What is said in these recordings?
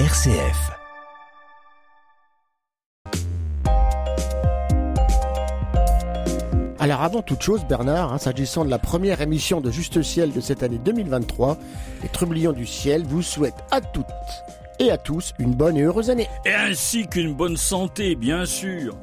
RCF. Alors avant toute chose, Bernard, hein, s'agissant de la première émission de Juste Ciel de cette année 2023, les Trublions du Ciel vous souhaitent à toutes et à tous une bonne et heureuse année. Et ainsi qu'une bonne santé, bien sûr.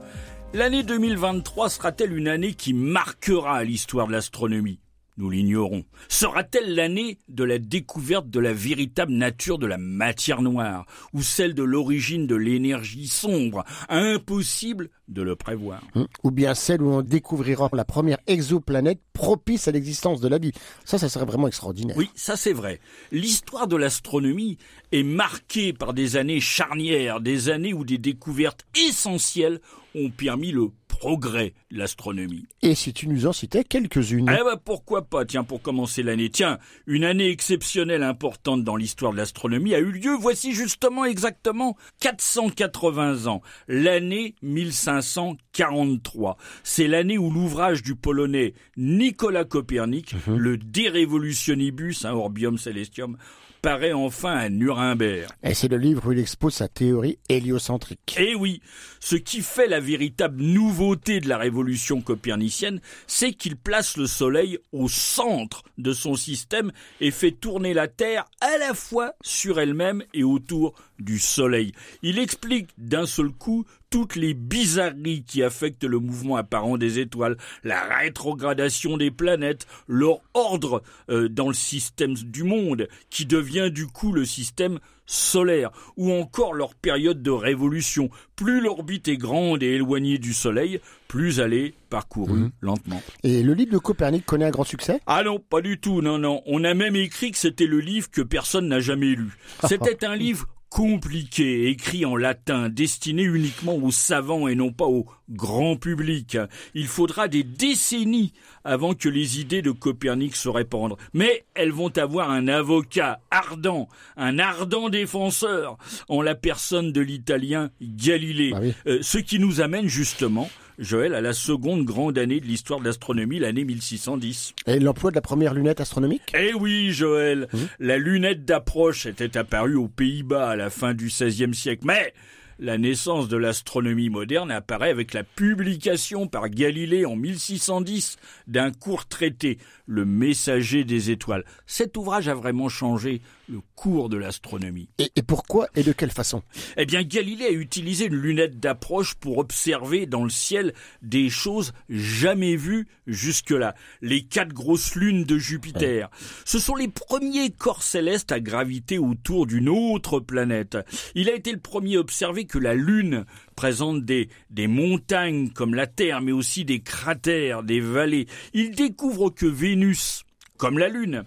L'année 2023 sera-t-elle une année qui marquera l'histoire de l'astronomie? Nous l'ignorons. Sera-t-elle l'année de la découverte de la véritable nature de la matière noire, ou celle de l'origine de l'énergie sombre, impossible de le prévoir? Hum, Ou bien celle où on découvrira la première exoplanète propice à l'existence de la vie? Ça, ça serait vraiment extraordinaire. Oui, ça c'est vrai. L'histoire de l'astronomie est marquée par des années charnières, des années où des découvertes essentielles ont permis le progrès de l'astronomie. Et si tu nous en citais quelques-unes Eh ben pourquoi pas, tiens, pour commencer l'année. Tiens, une année exceptionnelle importante dans l'histoire de l'astronomie a eu lieu, voici justement exactement 480 ans, l'année 1543. C'est l'année où l'ouvrage du polonais Nicolas Copernic, le De Revolutionibus, un Orbium Celestium, paraît enfin à Nuremberg. Et c'est le livre où il expose sa théorie héliocentrique. Eh oui, ce qui fait la véritable nouveauté de la révolution copernicienne, c'est qu'il place le Soleil au centre de son système et fait tourner la Terre à la fois sur elle-même et autour du Soleil. Il explique d'un seul coup toutes les bizarreries qui affectent le mouvement apparent des étoiles, la rétrogradation des planètes, leur ordre euh, dans le système du monde, qui devient du coup le système solaire, ou encore leur période de révolution. Plus l'orbite est grande et éloignée du Soleil, plus elle est parcourue Mhm. lentement. Et le livre de Copernic connaît un grand succès? Ah non, pas du tout, non, non. On a même écrit que c'était le livre que personne n'a jamais lu. C'était un livre compliqué, écrit en latin, destiné uniquement aux savants et non pas au grand public. Il faudra des décennies avant que les idées de Copernic se répandent. Mais elles vont avoir un avocat ardent, un ardent défenseur, en la personne de l'italien Galilée. Ah oui. Euh, ce qui nous amène justement, Joël, à la seconde grande année de l'histoire de l'astronomie, l'année 1610. Et l'emploi de la première lunette astronomique? Eh oui, Joël, la lunette d'approche était apparue aux Pays-Bas à la fin du XVIe siècle, mais la naissance de l'astronomie moderne apparaît avec la publication par Galilée en 1610 d'un court traité, Le Messager des étoiles. Cet ouvrage a vraiment changé le cours de l'astronomie. et, et pourquoi et de quelle façon? Eh bien, Galilée a utilisé une lunette d'approche pour observer dans le ciel des choses jamais vues jusque-là. Les quatre grosses lunes de Jupiter. Ce sont les premiers corps célestes à graviter autour d'une autre planète. Il a été le premier à observer que la Lune présente des, des montagnes comme la Terre, mais aussi des cratères, des vallées. Il découvre que Vénus, comme la Lune,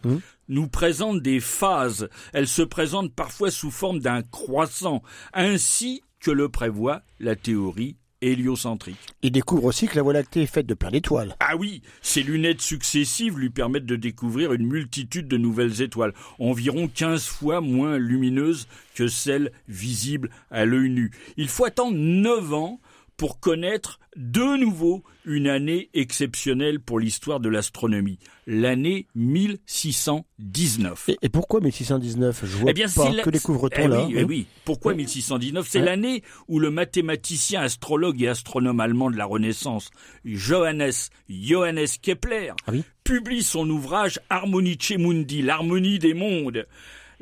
nous présente des phases. Elle se présente parfois sous forme d'un croissant, ainsi que le prévoit la théorie héliocentrique. Il découvre aussi que la Voie lactée est faite de plein d'étoiles. Ah oui, ces lunettes successives lui permettent de découvrir une multitude de nouvelles étoiles, environ 15 fois moins lumineuses que celles visibles à l'œil nu. Il faut attendre 9 ans pour connaître de nouveau une année exceptionnelle pour l'histoire de l'astronomie, l'année 1619. Et, et pourquoi 1619 Je vois Eh bien, pas la- que découvre-t-on Eh là oui, eh oui. Pourquoi 1619 C'est Ouais. l'année où le mathématicien, astrologue et astronome allemand de la Renaissance, Johannes Johannes Kepler, Ah oui publie son ouvrage Harmonice Mundi, l'harmonie des mondes.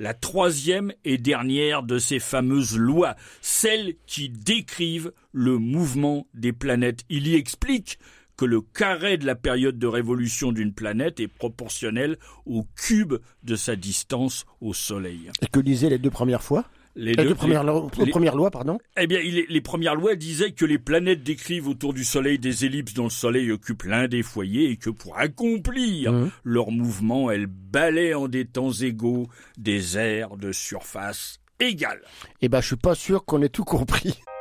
La troisième et dernière de ces fameuses lois, celles qui décrivent le mouvement des planètes. Il y explique que le carré de la période de révolution d'une planète est proportionnel au cube de sa distance au Soleil. Et que disaient les deux premières fois? Les deux- premières, lo- les- premières lois, pardon eh bien, il les premières lois disaient que les planètes décrivent autour du Soleil des ellipses dont le Soleil occupe l'un des foyers et que pour accomplir Mhm. leur mouvement, elles balaient en des temps égaux des aires de surface égale. Eh ben, je suis pas sûr qu'on ait tout compris.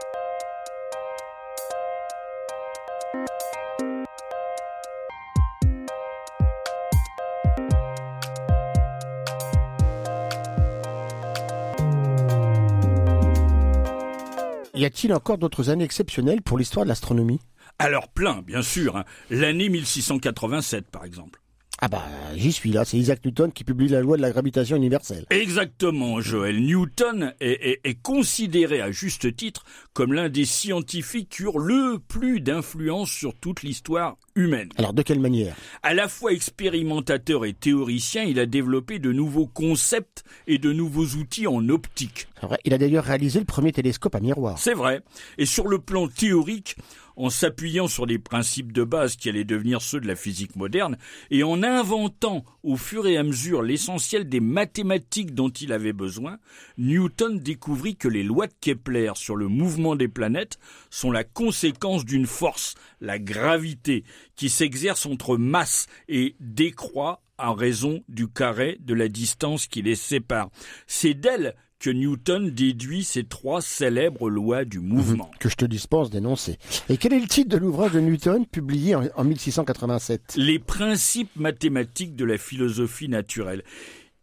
Y a-t-il encore d'autres années exceptionnelles pour l'histoire de l'astronomie? Alors plein, bien sûr. hein. L'année 1687, par exemple. Ah bah j'y suis là, c'est Isaac Newton qui publie la loi de la gravitation universelle. Exactement, Joël. Newton est, est considéré à juste titre comme l'un des scientifiques qui eurent le plus d'influence sur toute l'histoire humaine. Alors de quelle manière? À la fois expérimentateur et théoricien, il a développé de nouveaux concepts et de nouveaux outils en optique. Vrai, il a d'ailleurs réalisé le premier télescope à miroir. C'est vrai. Et sur le plan théorique, en s'appuyant sur les principes de base qui allaient devenir ceux de la physique moderne, et en inventant au fur et à mesure l'essentiel des mathématiques dont il avait besoin, Newton découvrit que les lois de Kepler sur le mouvement des planètes sont la conséquence d'une force, la gravité, qui s'exerce entre masse et décroît en raison du carré de la distance qui les sépare. C'est d'elle que Newton déduit ces trois célèbres lois du mouvement. Mhm. que je te dispense d'énoncer. Et quel est le titre de l'ouvrage de Newton publié en, en 1687 Les principes mathématiques de la philosophie naturelle.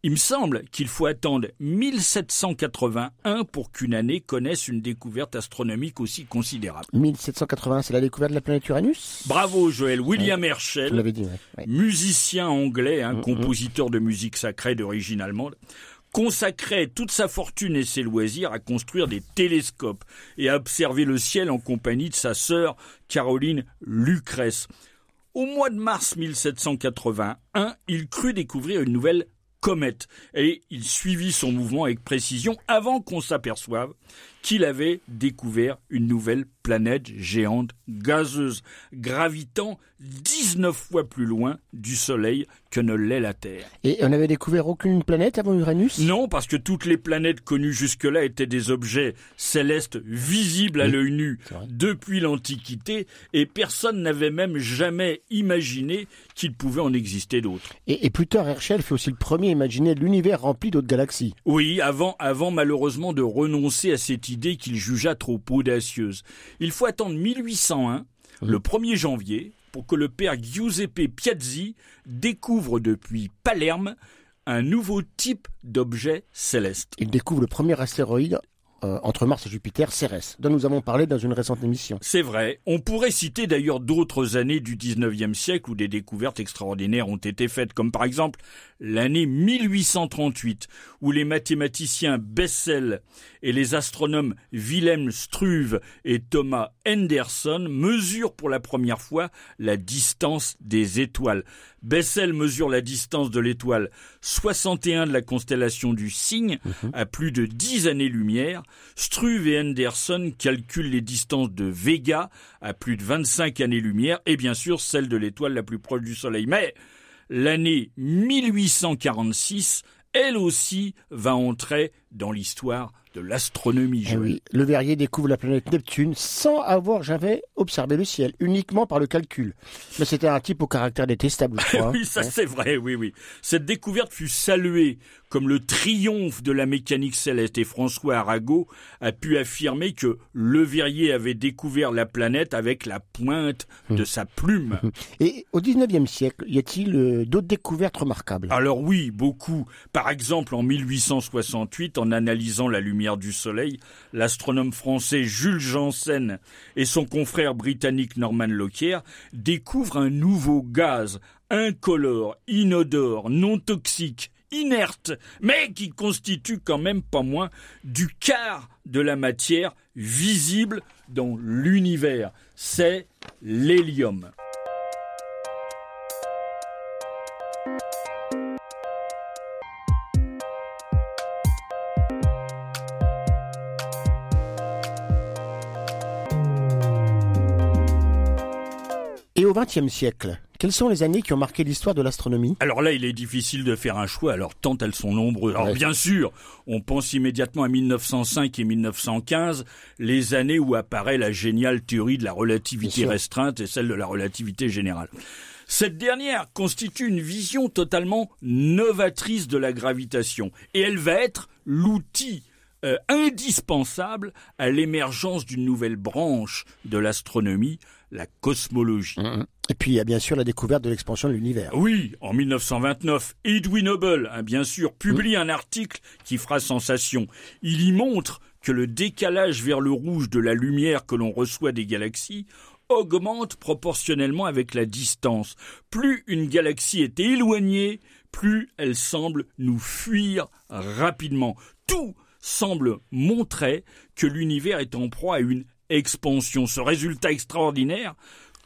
Il me semble qu'il faut attendre 1781 pour qu'une année connaisse une découverte astronomique aussi considérable. 1780, c'est la découverte de la planète Uranus? Bravo Joël, William Herschel, l'avez dit, ouais. ouais. musicien anglais, un Mhm. compositeur de musique sacrée d'origine allemande, consacrait toute sa fortune et ses loisirs à construire des télescopes et à observer le ciel en compagnie de sa sœur Caroline Lucrèce. Au mois de mars 1781, il crut découvrir une nouvelle comète et il suivit son mouvement avec précision avant qu'on s'aperçoive qu'il avait découvert une nouvelle planète géante gazeuse gravitant 19 fois plus loin du Soleil que ne l'est la Terre. Et on n'avait découvert aucune planète avant Uranus? Non, parce que toutes les planètes connues jusque-là étaient des objets célestes visibles à Oui, l'œil nu depuis l'Antiquité, et personne n'avait même jamais imaginé qu'il pouvait en exister d'autres. et, et plus tard, Herschel fait aussi le premier à imaginer l'univers rempli d'autres galaxies. Oui, avant, avant malheureusement de renoncer à cette idée qu'il jugea trop audacieuse. Il faut attendre 1801, le 1er janvier, pour que le père Giuseppe Piazzi découvre depuis Palerme un nouveau type d'objet céleste. Il découvre le premier astéroïde euh, entre Mars et Jupiter, Cérès, dont nous avons parlé dans une récente émission. C'est vrai. On pourrait citer d'ailleurs d'autres années du 19e siècle où des découvertes extraordinaires ont été faites, comme par exemple l'année 1838, où les mathématiciens Bessel et les astronomes Wilhelm Struve et Thomas Henderson mesurent pour la première fois la distance des étoiles. Bessel mesure la distance de l'étoile 61 de la constellation du Cygne à plus de 10 années-lumière. Struve et Henderson calculent les distances de Vega à plus de 25 années-lumière et bien sûr celle de l'étoile la plus proche du Soleil. Mais l'année 1846, elle aussi, va entrer dans l'histoire de l'astronomie. Eh oui, le Verrier découvre la planète Neptune sans avoir jamais observé le ciel, uniquement par le calcul. Mais c'était un type au caractère détestable, je crois. Oui, ça c'est vrai, oui, oui. Cette découverte fut saluée comme le triomphe de la mécanique céleste et François Arago a pu affirmer que Le Verrier avait découvert la planète avec la pointe de sa plume. Et au 19e siècle, y a-t-il euh, d'autres découvertes remarquables? Alors oui, beaucoup. Par exemple, en 1868, en analysant la lumière du Soleil, l'astronome français Jules Janssen et son confrère britannique Norman Lockyer découvrent un nouveau gaz incolore, inodore, non toxique, inerte, mais qui constitue quand même pas moins du quart de la matière visible dans l'univers. C'est l'hélium. Et au 20e siècle, quelles sont les années qui ont marqué l'histoire de l'astronomie? Alors là, il est difficile de faire un choix, alors tant elles sont nombreuses. Alors Ouais. bien sûr, on pense immédiatement à 1905 et 1915, les années où apparaît la géniale théorie de la relativité restreinte et celle de la relativité générale. Cette dernière constitue une vision totalement novatrice de la gravitation et elle va être l'outil euh, indispensable à l'émergence d'une nouvelle branche de l'astronomie, la cosmologie. Et puis il y a bien sûr la découverte de l'expansion de l'univers. Oui, en 1929, Edwin Hubble, hein, bien sûr, publie un article qui fera sensation. Il y montre que le décalage vers le rouge de la lumière que l'on reçoit des galaxies augmente proportionnellement avec la distance. Plus une galaxie est éloignée, plus elle semble nous fuir rapidement. Tout semble montrer que l'univers est en proie à une expansion. Ce résultat extraordinaire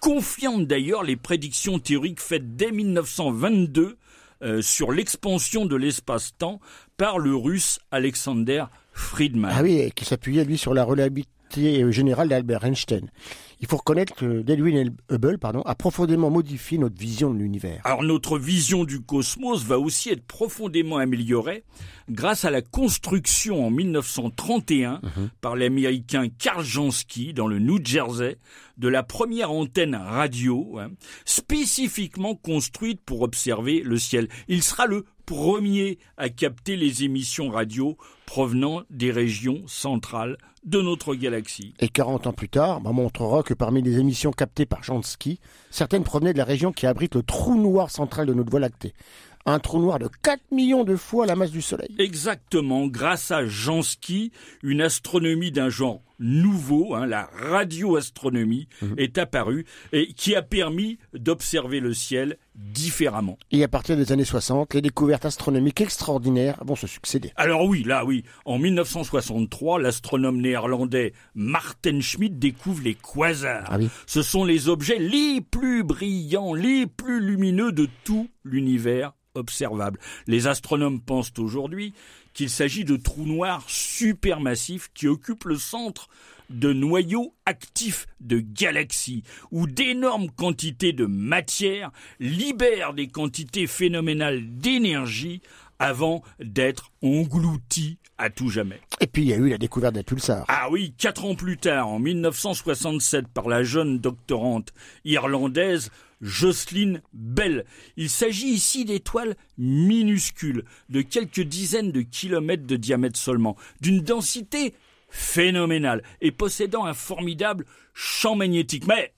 confirme d'ailleurs les prédictions théoriques faites dès 1922 euh, sur l'expansion de l'espace-temps par le russe Alexander Friedman. Ah qui s'appuyait lui sur la relativité générale d'Albert Einstein. Il faut reconnaître que Edwin Hubble pardon, a profondément modifié notre vision de l'univers. Alors notre vision du cosmos va aussi être profondément améliorée grâce à la construction en 1931 mhm. par l'américain Karl Jansky dans le New Jersey de la première antenne radio hein, spécifiquement construite pour observer le ciel. Il sera le premier à capter les émissions radio provenant des régions centrales de notre galaxie. Et 40 ans plus tard, on montrera que parmi les émissions captées par Jansky, certaines provenaient de la région qui abrite le trou noir central de notre Voie lactée un trou noir de 4 millions de fois la masse du Soleil. Exactement, grâce à Jansky, une astronomie d'un genre nouveau, hein, la radioastronomie, mhm. est apparue et qui a permis d'observer le ciel différemment. Et à partir des années 60, les découvertes astronomiques extraordinaires vont se succéder. Alors oui, là oui, en 1963, l'astronome néerlandais Martin Schmidt découvre les quasars. Ah Ce sont les objets les plus brillants, les plus lumineux de tout l'univers observable. Les astronomes pensent aujourd'hui qu'il s'agit de trous noirs supermassifs qui occupent le centre de noyaux actifs de galaxies, où d'énormes quantités de matière libèrent des quantités phénoménales d'énergie avant d'être engloutis à tout jamais. Et puis il y a eu la découverte des pulsars. Ah oui, quatre ans plus tard, en 1967, par la jeune doctorante irlandaise Jocelyn Bell. Il s'agit ici d'étoiles minuscules, de quelques dizaines de kilomètres de diamètre seulement, d'une densité phénoménale et possédant un formidable champ magnétique. Mais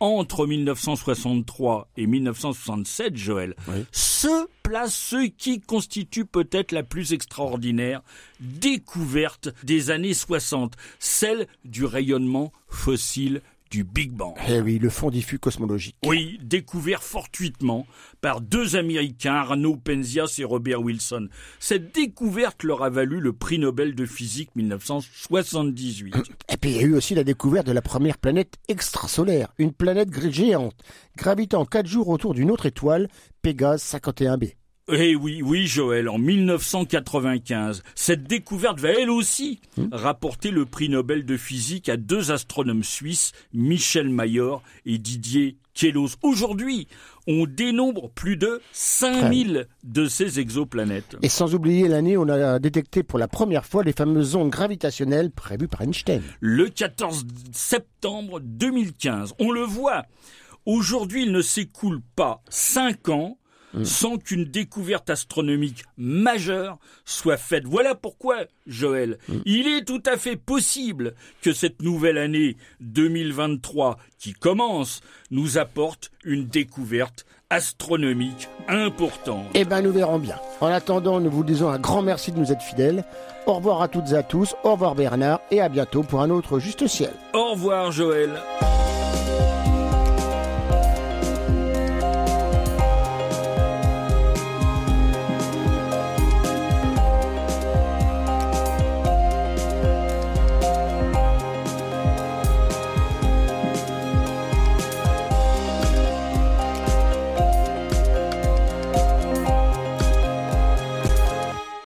entre 1963 et 1967, Joël, se place ce qui constitue peut-être la plus extraordinaire découverte des années 60, celle du rayonnement fossile du Big Bang. Eh oui, le fond diffus cosmologique. Oui, découvert fortuitement par deux Américains, Arnaud Penzias et Robert Wilson. Cette découverte leur a valu le prix Nobel de physique 1978. Et puis il y a eu aussi la découverte de la première planète extrasolaire, une planète géante, gravitant quatre jours autour d'une autre étoile, Pégase 51b. Eh oui, oui, Joël, en 1995, cette découverte va elle aussi hmm. rapporter le prix Nobel de physique à deux astronomes suisses, Michel Mayor et Didier Queloz. Aujourd'hui, on dénombre plus de 5000 de ces exoplanètes. Et sans oublier l'année où on a détecté pour la première fois les fameuses ondes gravitationnelles prévues par Einstein. Le 14 septembre 2015. On le voit. Aujourd'hui, il ne s'écoule pas cinq ans Mm. sans qu'une découverte astronomique majeure soit faite. Voilà pourquoi, Joël, mm. il est tout à fait possible que cette nouvelle année 2023 qui commence nous apporte une découverte astronomique importante. Eh bien, nous verrons bien. En attendant, nous vous disons un grand merci de nous être fidèles. Au revoir à toutes et à tous. Au revoir Bernard et à bientôt pour un autre Juste Ciel. Au revoir Joël.